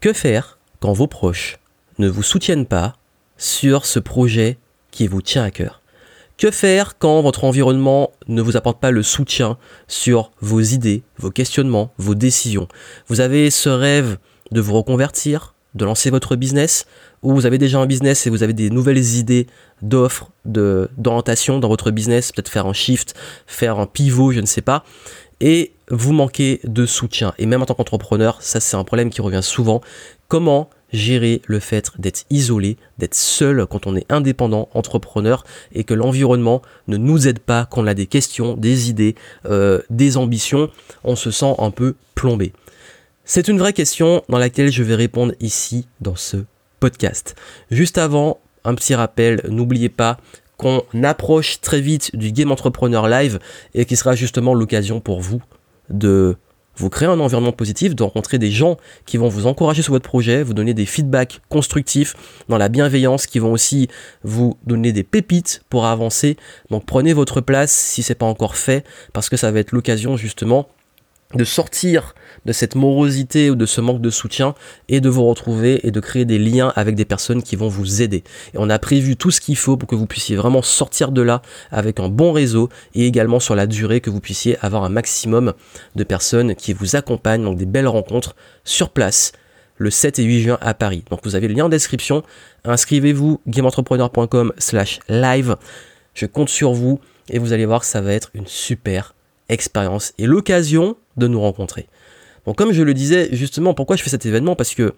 Que faire quand vos proches ne vous soutiennent pas sur ce projet qui vous tient à cœur? Que faire quand votre environnement ne vous apporte pas le soutien sur vos idées, vos questionnements, vos décisions? Vous avez ce rêve de vous reconvertir, de lancer votre business, ou vous avez déjà un business et vous avez des nouvelles idées d'offres, d'orientation dans votre business, peut-être faire un shift, faire un pivot, je ne sais pas, et vous manquez de soutien. Et même en tant qu'entrepreneur, ça c'est un problème qui revient souvent. Comment gérer le fait d'être isolé, d'être seul quand on est indépendant, entrepreneur, et que l'environnement ne nous aide pas, qu'on a des questions, des idées, euh, des ambitions, on se sent un peu plombé. C'est une vraie question dans laquelle je vais répondre ici dans ce podcast. Juste avant, un petit rappel, n'oubliez pas qu'on approche très vite du Game Entrepreneur Live et qui sera justement l'occasion pour vous de vous créer un environnement positif, de rencontrer des gens qui vont vous encourager sur votre projet, vous donner des feedbacks constructifs dans la bienveillance, qui vont aussi vous donner des pépites pour avancer. Donc prenez votre place si c'est pas encore fait, parce que ça va être l'occasion justement de sortir de cette morosité ou de ce manque de soutien et de vous retrouver et de créer des liens avec des personnes qui vont vous aider. Et on a prévu tout ce qu'il faut pour que vous puissiez vraiment sortir de là avec un bon réseau et également sur la durée que vous puissiez avoir un maximum de personnes qui vous accompagnent, donc des belles rencontres sur place le 7 et 8 juin à Paris. Donc vous avez le lien en description. Inscrivez-vous gameentrepreneur.com slash live. Je compte sur vous et vous allez voir ça va être une super expérience et l'occasion de nous rencontrer. Donc comme je le disais, justement, pourquoi je fais cet événement? Parce que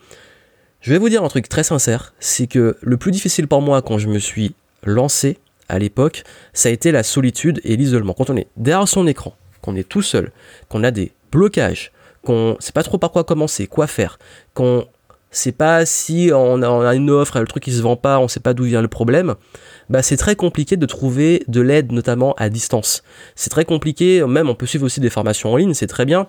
je vais vous dire un truc très sincère, c'est que le plus difficile pour moi quand je me suis lancé à l'époque, ça a été la solitude et l'isolement. Quand on est derrière son écran, qu'on est tout seul, qu'on a des blocages, qu'on sait pas trop par quoi commencer, quoi faire, qu'on sait pas si on a, une offre, le truc qui se vend pas, on sait pas d'où vient le problème, bah c'est très compliqué de trouver de l'aide notamment à distance. C'est très compliqué, même on peut suivre aussi des formations en ligne, c'est très bien,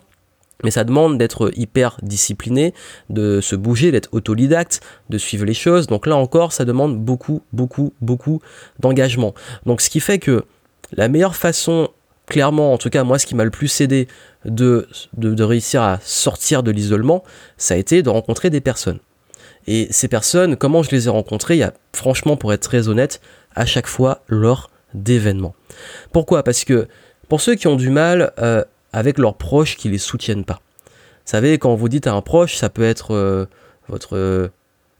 mais ça demande d'être hyper discipliné, de se bouger, d'être autodidacte, de suivre les choses. Donc là encore, ça demande beaucoup, beaucoup, beaucoup d'engagement. Donc ce qui fait que la meilleure façon, clairement, en tout cas moi, ce qui m'a le plus aidé de, de, réussir à sortir de l'isolement, ça a été de rencontrer des personnes. Et ces personnes, comment je les ai rencontrées? Il y a, franchement, pour être très honnête, à chaque fois lors d'événements. Pourquoi? Parce que pour ceux qui ont du mal euh, avec leurs proches qui les soutiennent pas. Vous savez, quand vous dites à un proche, ça peut être euh, votre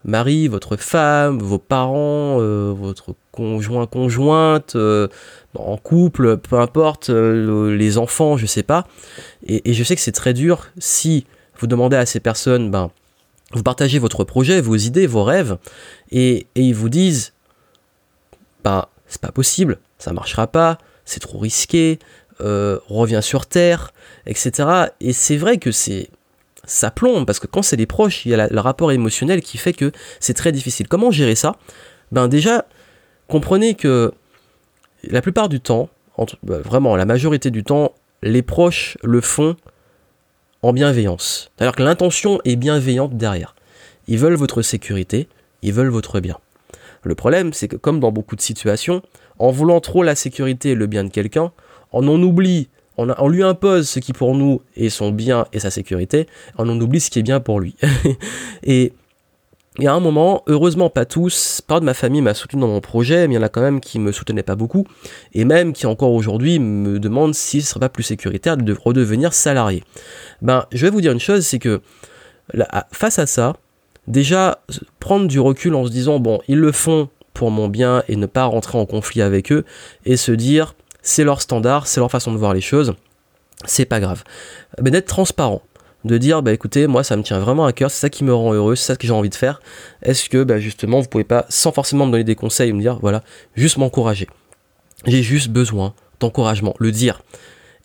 mari, votre femme, vos parents, euh, votre conjoint, conjointe, euh, en couple, peu importe, les enfants, je sais pas. Et, je sais que c'est très dur si vous demandez à ces personnes, ben, vous partagez votre projet, vos idées, vos rêves, et, ils vous disent, ben, c'est pas possible, ça marchera pas, c'est trop risqué, euh, revient sur Terre, etc. Et c'est vrai que c'est ça plombe parce que quand c'est les proches, il y a le rapport émotionnel qui fait que c'est très difficile. Comment gérer ça? Ben déjà, comprenez que la plupart du temps, ben, vraiment la majorité du temps, les proches le font en bienveillance. C'est-à-dire que l'intention est bienveillante derrière. Ils veulent votre sécurité, ils veulent votre bien. Le problème, c'est que comme dans beaucoup de situations, en voulant trop la sécurité et le bien de quelqu'un, on en oublie, on, lui impose ce qui pour nous est son bien et sa sécurité, on en oublie ce qui est bien pour lui. et il y a un moment, heureusement pas tous, part de ma famille m'a soutenu dans mon projet, mais il y en a quand même qui me soutenaient pas beaucoup, et même qui encore aujourd'hui me demandent si ce serait pas plus sécuritaire de redevenir salarié. Ben, je vais vous dire une chose, c'est que face à ça, déjà prendre du recul en se disant bon, ils le font pour mon bien et ne pas rentrer en conflit avec eux, et se dire c'est leur standard, c'est leur façon de voir les choses, c'est pas grave. Mais d'être transparent, de dire bah écoutez, moi ça me tient vraiment à cœur, c'est ça qui me rend heureux, c'est ça que j'ai envie de faire. Est-ce que bah, justement vous pouvez pas, sans forcément me donner des conseils, me dire voilà, juste m'encourager. J'ai juste besoin d'encouragement, le dire.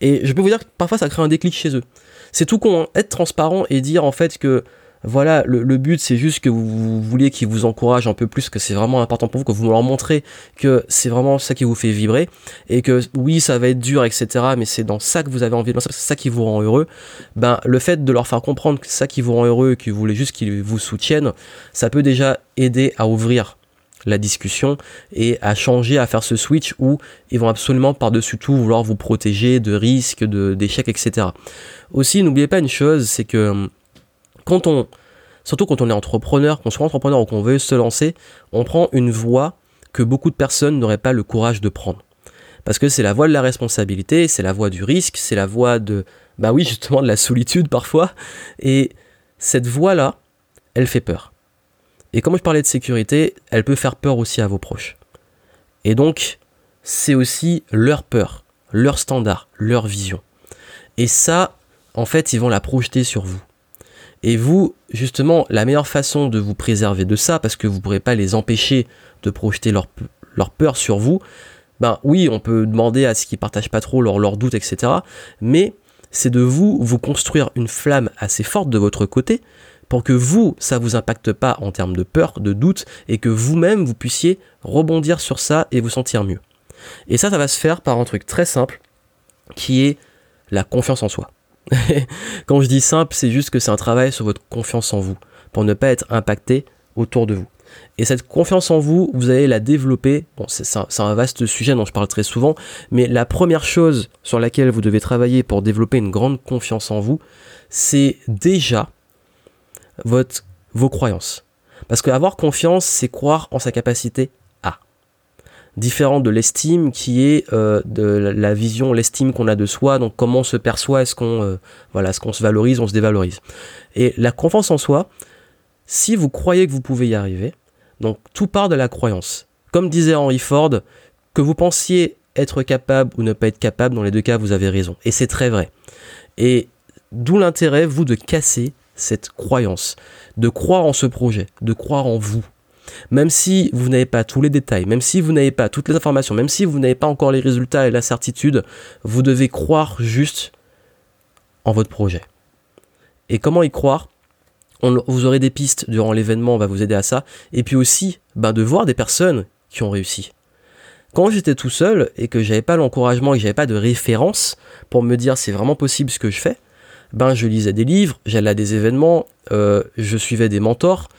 Et je peux vous dire que parfois ça crée un déclic chez eux. C'est tout con, hein. être transparent et dire en fait que voilà, le, but c'est juste que vous, vouliez qu'ils vous encouragent un peu plus, que c'est vraiment important pour vous, que vous leur montrez que c'est vraiment ça qui vous fait vibrer, et que oui, ça va être dur, etc., mais c'est dans ça que vous avez envie de c'est ça qui vous rend heureux, ben le fait de leur faire comprendre que c'est ça qui vous rend heureux, que vous voulez juste qu'ils vous soutiennent, ça peut déjà aider à ouvrir la discussion et à changer, à faire ce switch où ils vont absolument par-dessus tout vouloir vous protéger de risques, d'échecs, etc. Aussi, n'oubliez pas une chose, c'est que quand on surtout quand on est entrepreneur, qu'on soit entrepreneur ou qu'on veut se lancer, on prend une voie que beaucoup de personnes n'auraient pas le courage de prendre. Parce que c'est la voie de la responsabilité, c'est la voie du risque, c'est la voie de, bah oui, justement, de la solitude parfois. Et cette voie-là, elle fait peur. Et comme je parlais de sécurité, elle peut faire peur aussi à vos proches. Et donc, c'est aussi leur peur, leur standard, leur vision. Et ça, en fait, ils vont la projeter sur vous. Et vous, justement, la meilleure façon de vous préserver de ça, parce que vous ne pourrez pas les empêcher de projeter leur, leur peur sur vous, ben oui, on peut demander à ce qu'ils partagent pas trop leurs doutes, etc. Mais c'est de vous, vous construire une flamme assez forte de votre côté pour que vous, ça vous impacte pas en termes de peur, de doute, et que vous-même, vous puissiez rebondir sur ça et vous sentir mieux. Et ça, ça va se faire par un truc très simple, qui est la confiance en soi. Quand je dis simple, c'est juste que c'est un travail sur votre confiance en vous, pour ne pas être impacté autour de vous. Et cette confiance en vous, vous allez la développer. Bon, c'est un, vaste sujet dont je parle très souvent, mais la première chose sur laquelle vous devez travailler pour développer une grande confiance en vous, c'est déjà votre, vos croyances. Parce qu'avoir confiance, c'est croire en sa capacité. Différent de l'estime qui est euh, de la vision, l'estime qu'on a de soi, donc comment on se perçoit, est-ce qu'on euh, voilà, est qu'on se valorise, on se dévalorise. Et la confiance en soi, si vous croyez que vous pouvez y arriver, donc tout part de la croyance. Comme disait Henry Ford, que vous pensiez être capable ou ne pas être capable, dans les deux cas, vous avez raison. Et c'est très vrai. Et d'où l'intérêt, vous, de casser cette croyance, de croire en ce projet, de croire en vous. Même si vous n'avez pas tous les détails, même si vous n'avez pas toutes les informations, même si vous n'avez pas encore les résultats et la certitude, vous devez croire juste en votre projet. Et comment y croire? Vous aurez des pistes durant l'événement, on va vous aider à ça. Et puis aussi, ben, de voir des personnes qui ont réussi. Quand j'étais tout seul et que j'avais pas l'encouragement et que j'avais pas de référence pour me dire c'est vraiment possible ce que je fais, ben je lisais des livres, j'allais à des événements, euh, je suivais des mentors.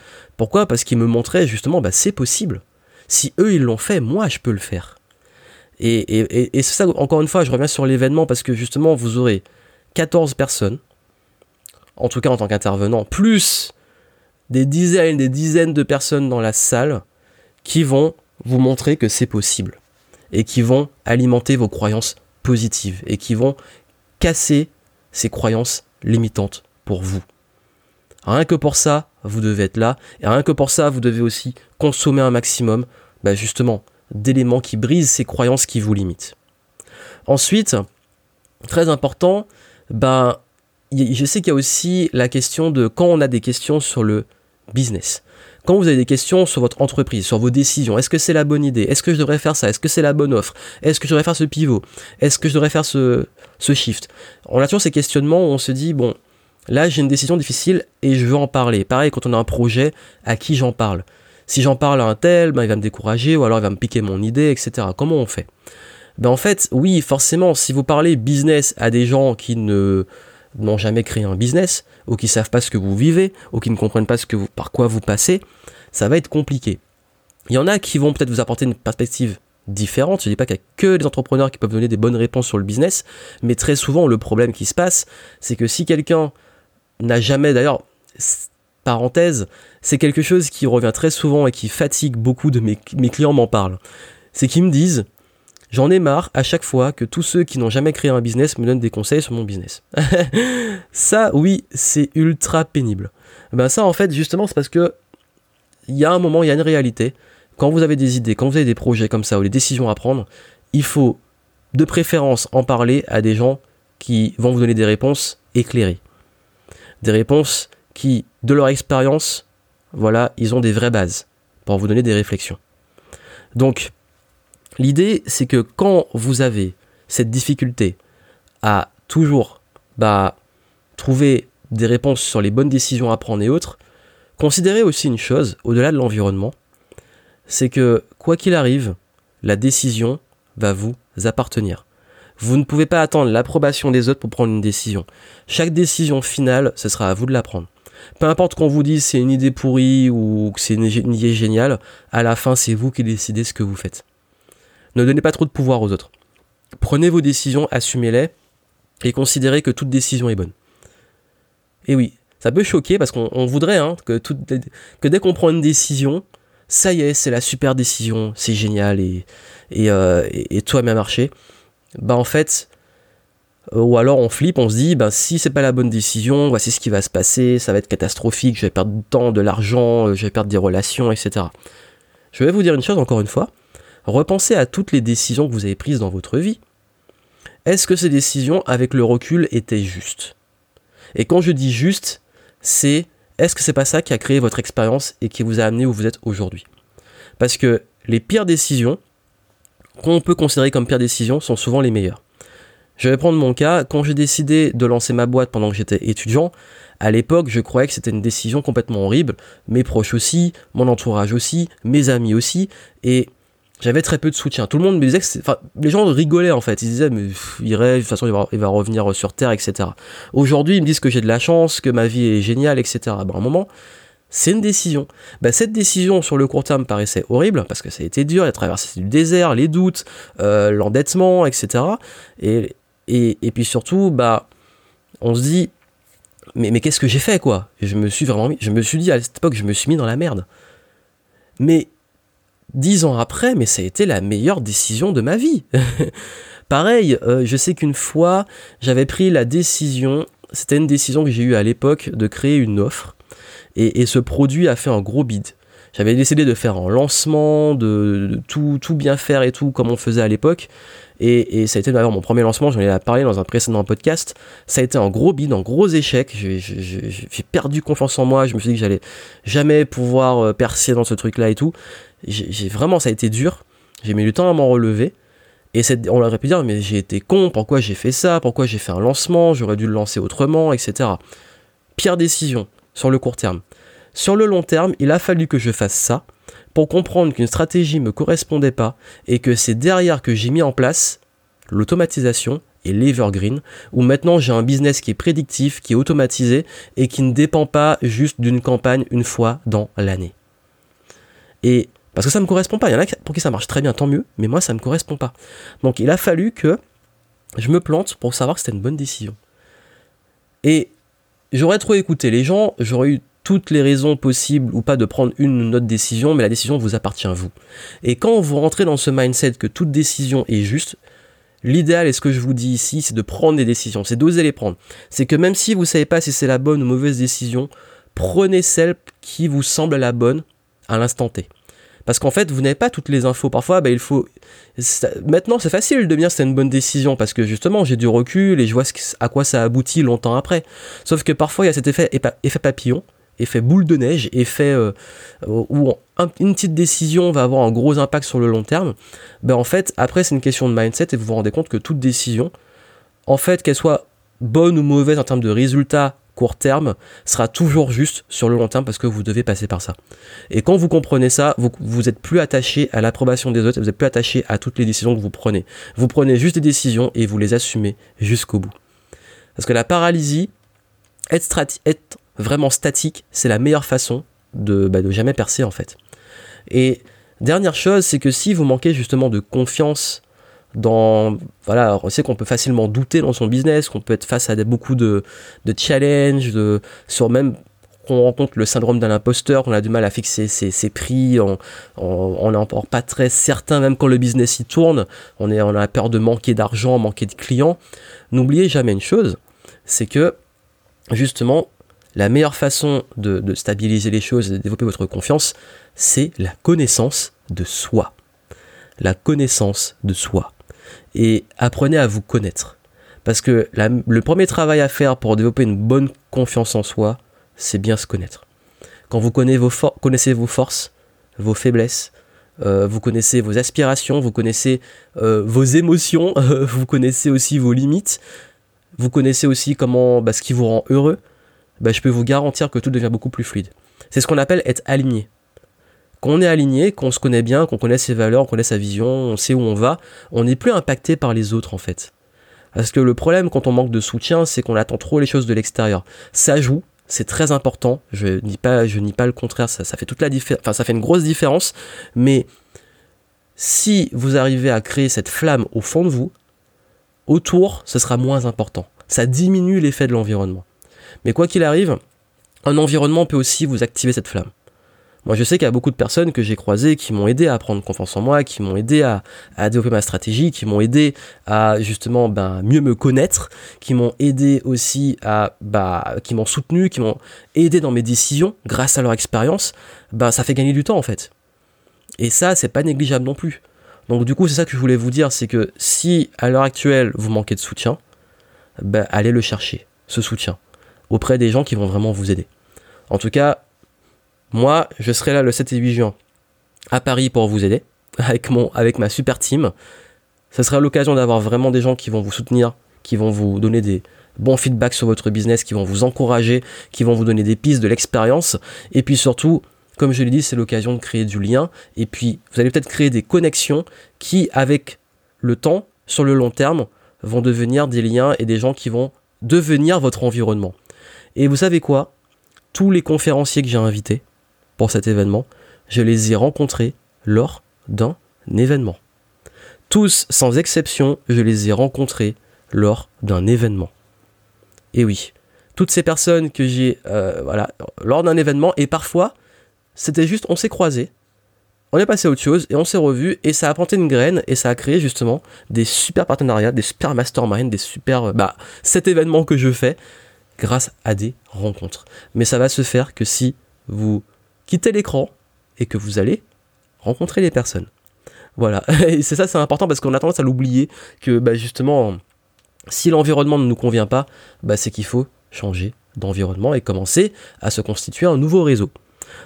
Pourquoi? Parce qu'ils me montraient justement ben, c'est possible. Si eux ils l'ont fait, moi je peux le faire. Et, et, et c'est ça, encore une fois, je reviens sur l'événement parce que justement vous aurez 14 personnes en tout cas en tant qu'intervenant, plus des dizaines des dizaines de personnes dans la salle qui vont vous montrer que c'est possible et qui vont alimenter vos croyances positives et qui vont casser ces croyances limitantes pour vous. Rien que pour ça, vous devez être là. Et rien que pour ça, vous devez aussi consommer un maximum, bah, justement, d'éléments qui brisent ces croyances qui vous limitent. Ensuite, très important, ben, je sais qu'il y a aussi la question de quand on a des questions sur le business. Quand vous avez des questions sur votre entreprise, sur vos décisions, est-ce que c'est la bonne idée? Est-ce que je devrais faire ça? Est-ce que c'est la bonne offre? Est-ce que je devrais faire ce pivot? Est-ce que je devrais faire ce, ce shift? On a toujours ces questionnements où on se dit, bon, là j'ai une décision difficile et je veux en parler. Pareil, quand on a un projet, à qui j'en parle? Si j'en parle à un tel, ben, il va me décourager ou alors il va me piquer mon idée, etc. Comment on fait? Ben, En fait, oui, forcément, si vous parlez business à des gens qui ne n'ont jamais créé un business, ou qui savent pas ce que vous vivez, ou qui ne comprennent pas ce que par quoi vous passez, ça va être compliqué. Il y en a qui vont peut-être vous apporter une perspective différente. Je ne dis pas qu'il n'y a que les entrepreneurs qui peuvent donner des bonnes réponses sur le business, mais très souvent le problème qui se passe, c'est que si quelqu'un n'a jamais, d'ailleurs, parenthèse, c'est quelque chose qui revient très souvent et qui fatigue beaucoup de mes, clients m'en parlent. C'est qu'ils me disent, J'en ai marre à chaque fois que tous ceux qui n'ont jamais créé un business me donnent des conseils sur mon business. ça, oui, c'est ultra pénible. Ben ça, en fait, justement, c'est parce que il y a un moment, il y a une réalité. Quand vous avez des idées, quand vous avez des projets comme ça ou des décisions à prendre, il faut de préférence en parler à des gens qui vont vous donner des réponses éclairées. Des réponses qui, de leur expérience, voilà, ils ont des vraies bases pour vous donner des réflexions. Donc, L'idée, c'est que quand vous avez cette difficulté à toujours bah, trouver des réponses sur les bonnes décisions à prendre et autres, considérez aussi une chose, au-delà de l'environnement, c'est que quoi qu'il arrive, la décision va vous appartenir. Vous ne pouvez pas attendre l'approbation des autres pour prendre une décision. Chaque décision finale, ce sera à vous de la prendre. Peu importe qu'on vous dise c'est une idée pourrie ou que c'est une idée géniale, à la fin c'est vous qui décidez ce que vous faites. Ne donnez pas trop de pouvoir aux autres. Prenez vos décisions, assumez-les et considérez que toute décision est bonne. Et oui, Ça peut choquer parce qu'on voudrait hein, que, dès qu'on prend une décision, ça y est, c'est la super décision, c'est génial et, et, euh, et, tout a bien marché. Bah en fait, euh, ou alors on flippe, on se dit, ben si c'est pas la bonne décision, voici ce qui va se passer, ça va être catastrophique, je vais perdre du temps, de l'argent, euh, je vais perdre des relations, etc. Je vais vous dire une chose encore une fois, repensez à toutes les décisions que vous avez prises dans votre vie. Est-ce que ces décisions, avec le recul, étaient justes? Et quand je dis juste, c'est est-ce que c'est pas ça qui a créé votre expérience et qui vous a amené où vous êtes aujourd'hui? Parce que les pires décisions, qu'on peut considérer comme pires décisions, sont souvent les meilleures. Je vais prendre mon cas, quand j'ai décidé de lancer ma boîte pendant que j'étais étudiant, à l'époque, je croyais que c'était une décision complètement horrible, mes proches aussi, mon entourage aussi, mes amis aussi, et j'avais très peu de soutien. Tout le monde me disait que enfin, les gens rigolaient en fait. Ils disaient, mais il rêve, de toute façon, il va, revenir sur Terre, etc. Aujourd'hui, ils me disent que j'ai de la chance, que ma vie est géniale, etc. Ben, à un moment, c'est une décision. Ben, cette décision sur le court terme paraissait horrible parce que ça a été dur, il a traversé du désert, les doutes, euh, l'endettement, etc. Et, et, puis surtout, bah, on se dit, mais, qu'est-ce que j'ai fait quoi? Je me suis vraiment je me suis dit à cette époque, je me suis mis dans la merde. Mais dix ans après, mais ça a été la meilleure décision de ma vie. Pareil, euh, je sais qu'une fois, j'avais pris la décision, c'était une décision que j'ai eue à l'époque de créer une offre, et, ce produit a fait un gros bid. J'avais décidé de faire un lancement, de, tout, tout, bien faire et tout comme on faisait à l'époque. Et, ça a été d'ailleurs mon premier lancement, j'en ai parlé dans un précédent podcast. Ça a été un gros bid, un gros échec. J'ai perdu confiance en moi. Je me suis dit que j'allais jamais pouvoir euh, percer dans ce truc-là et tout j'ai vraiment, ça a été dur. J'ai mis du temps à m'en relever. Et on aurait pu dire, mais j'ai été con, pourquoi j'ai fait ça, pourquoi j'ai fait un lancement, j'aurais dû le lancer autrement, etc. Pire décision sur le court terme. Sur le long terme, il a fallu que je fasse ça pour comprendre qu'une stratégie ne me correspondait pas et que c'est derrière que j'ai mis en place l'automatisation et l'evergreen, où maintenant j'ai un business qui est prédictif, qui est automatisé et qui ne dépend pas juste d'une campagne une fois dans l'année. Et parce que ça me correspond pas. Il y en a pour qui ça marche très bien, tant mieux, mais moi ça me correspond pas. Donc il a fallu que je me plante pour savoir que c'était une bonne décision. Et j'aurais trop écouté les gens, j'aurais eu toutes les raisons possibles ou pas de prendre une ou autre décision, mais la décision vous appartient à vous. Et quand vous rentrez dans ce mindset que toute décision est juste, l'idéal, et ce que je vous dis ici, c'est de prendre des décisions, c'est d'oser les prendre. C'est que même si vous ne savez pas si c'est la bonne ou mauvaise décision, prenez celle qui vous semble la bonne à l'instant T. Parce qu'en fait, vous n'avez pas toutes les infos. Parfois, bah, il faut. Maintenant, c'est facile de dire c'est une bonne décision parce que justement, j'ai du recul et je vois à quoi ça aboutit longtemps après. Sauf que parfois, il y a cet effet, effet papillon, effet boule de neige, effet euh, où une petite décision va avoir un gros impact sur le long terme. Ben, en fait, après, c'est une question de mindset et vous vous rendez compte que toute décision, en fait, qu'elle soit bonne ou mauvaise en termes de résultats court terme sera toujours juste sur le long terme parce que vous devez passer par ça. Et quand vous comprenez ça, vous, vous êtes plus attaché à l'approbation des autres, vous êtes plus attaché à toutes les décisions que vous prenez. Vous prenez juste des décisions et vous les assumez jusqu'au bout. Parce que la paralysie, être, vraiment statique, c'est la meilleure façon de, bah, jamais percer en fait. Et dernière chose, c'est que si vous manquez justement de confiance dans voilà on sait qu'on peut facilement douter dans son business qu'on peut être face à beaucoup de, challenges sur même qu'on rencontre le syndrome d'un imposteur qu'on a du mal à fixer ses, prix on n'est encore pas très certain même quand le business y tourne on a peur de manquer d'argent manquer de clients. N'oubliez jamais une chose c'est que justement la meilleure façon de, de stabiliser les choses et de développer votre confiance c'est la connaissance de soi. La connaissance de soi et apprenez à vous connaître. Parce que le premier travail à faire pour développer une bonne confiance en soi, c'est bien se connaître. Quand vous connaissez vos, forces, vos faiblesses, euh, vous connaissez vos aspirations, vous connaissez euh, vos émotions, vous connaissez aussi vos limites, vous connaissez aussi comment, bah, ce qui vous rend heureux, bah, je peux vous garantir que tout devient beaucoup plus fluide. C'est ce qu'on appelle être aligné qu'on est aligné, qu'on se connaît bien, qu'on connaît ses valeurs, qu'on connaît sa vision, on sait où on va, on n'est plus impacté par les autres en fait. Parce que le problème quand on manque de soutien, c'est qu'on attend trop les choses de l'extérieur. Ça joue, c'est très important. Je nie pas, je nie pas le contraire. Ça, fait toute la. Enfin, ça fait une grosse différence. Mais si vous arrivez à créer cette flamme au fond de vous, autour, ce sera moins important. Ça diminue l'effet de l'environnement. Mais quoi qu'il arrive, un environnement peut aussi vous activer cette flamme. Moi, je sais qu'il y a beaucoup de personnes que j'ai croisées qui m'ont aidé à prendre confiance en moi, qui m'ont aidé à, développer ma stratégie, qui m'ont aidé à justement ben, mieux me connaître, qui m'ont aidé aussi à, bah, qui m'ont soutenu, qui m'ont aidé dans mes décisions grâce à leur expérience. Ben, ça fait gagner du temps en fait. Et ça, c'est pas négligeable non plus. Donc du coup, c'est ça que je voulais vous dire, c'est que si à l'heure actuelle vous manquez de soutien, ben, allez le chercher, ce soutien, auprès des gens qui vont vraiment vous aider. En tout cas, moi, je serai là le 7 et 8 juin à Paris pour vous aider avec, mon, avec ma super team. Ce sera l'occasion d'avoir vraiment des gens qui vont vous soutenir, qui vont vous donner des bons feedbacks sur votre business, qui vont vous encourager, qui vont vous donner des pistes, de l'expérience. Et puis surtout, comme je l'ai dit, c'est l'occasion de créer du lien. Et puis, vous allez peut-être créer des connexions qui, avec le temps, sur le long terme, vont devenir des liens et des gens qui vont devenir votre environnement. Et vous savez quoi? Tous les conférenciers que j'ai invités, pour cet événement, je les ai rencontrés lors d'un événement. Tous, sans exception, je les ai rencontrés lors d'un événement. Et oui, toutes ces personnes que j'ai, euh, voilà, lors d'un événement, et parfois, c'était juste, on s'est croisés, on est passé à autre chose, et on s'est revus, et ça a planté une graine, et ça a créé justement des super partenariats, des super masterminds, des super, euh, bah, cet événement que je fais, grâce à des rencontres. Mais ça va se faire que si vous quittez l'écran et que vous allez rencontrer les personnes. Voilà, et c'est ça, c'est important parce qu'on a tendance à l'oublier que bah, justement, si l'environnement ne nous convient pas, bah, c'est qu'il faut changer d'environnement et commencer à se constituer un nouveau réseau.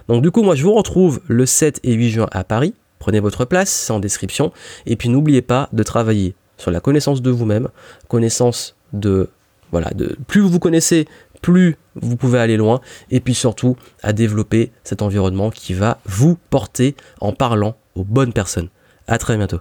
Donc du coup, moi je vous retrouve le 7 et 8 juin à Paris. Prenez votre place, c'est en description. Et puis n'oubliez pas de travailler sur la connaissance de vous-même, connaissance de voilà, de plus vous vous connaissez, plus vous pouvez aller loin, et puis surtout à développer cet environnement qui va vous porter en parlant aux bonnes personnes. À très bientôt.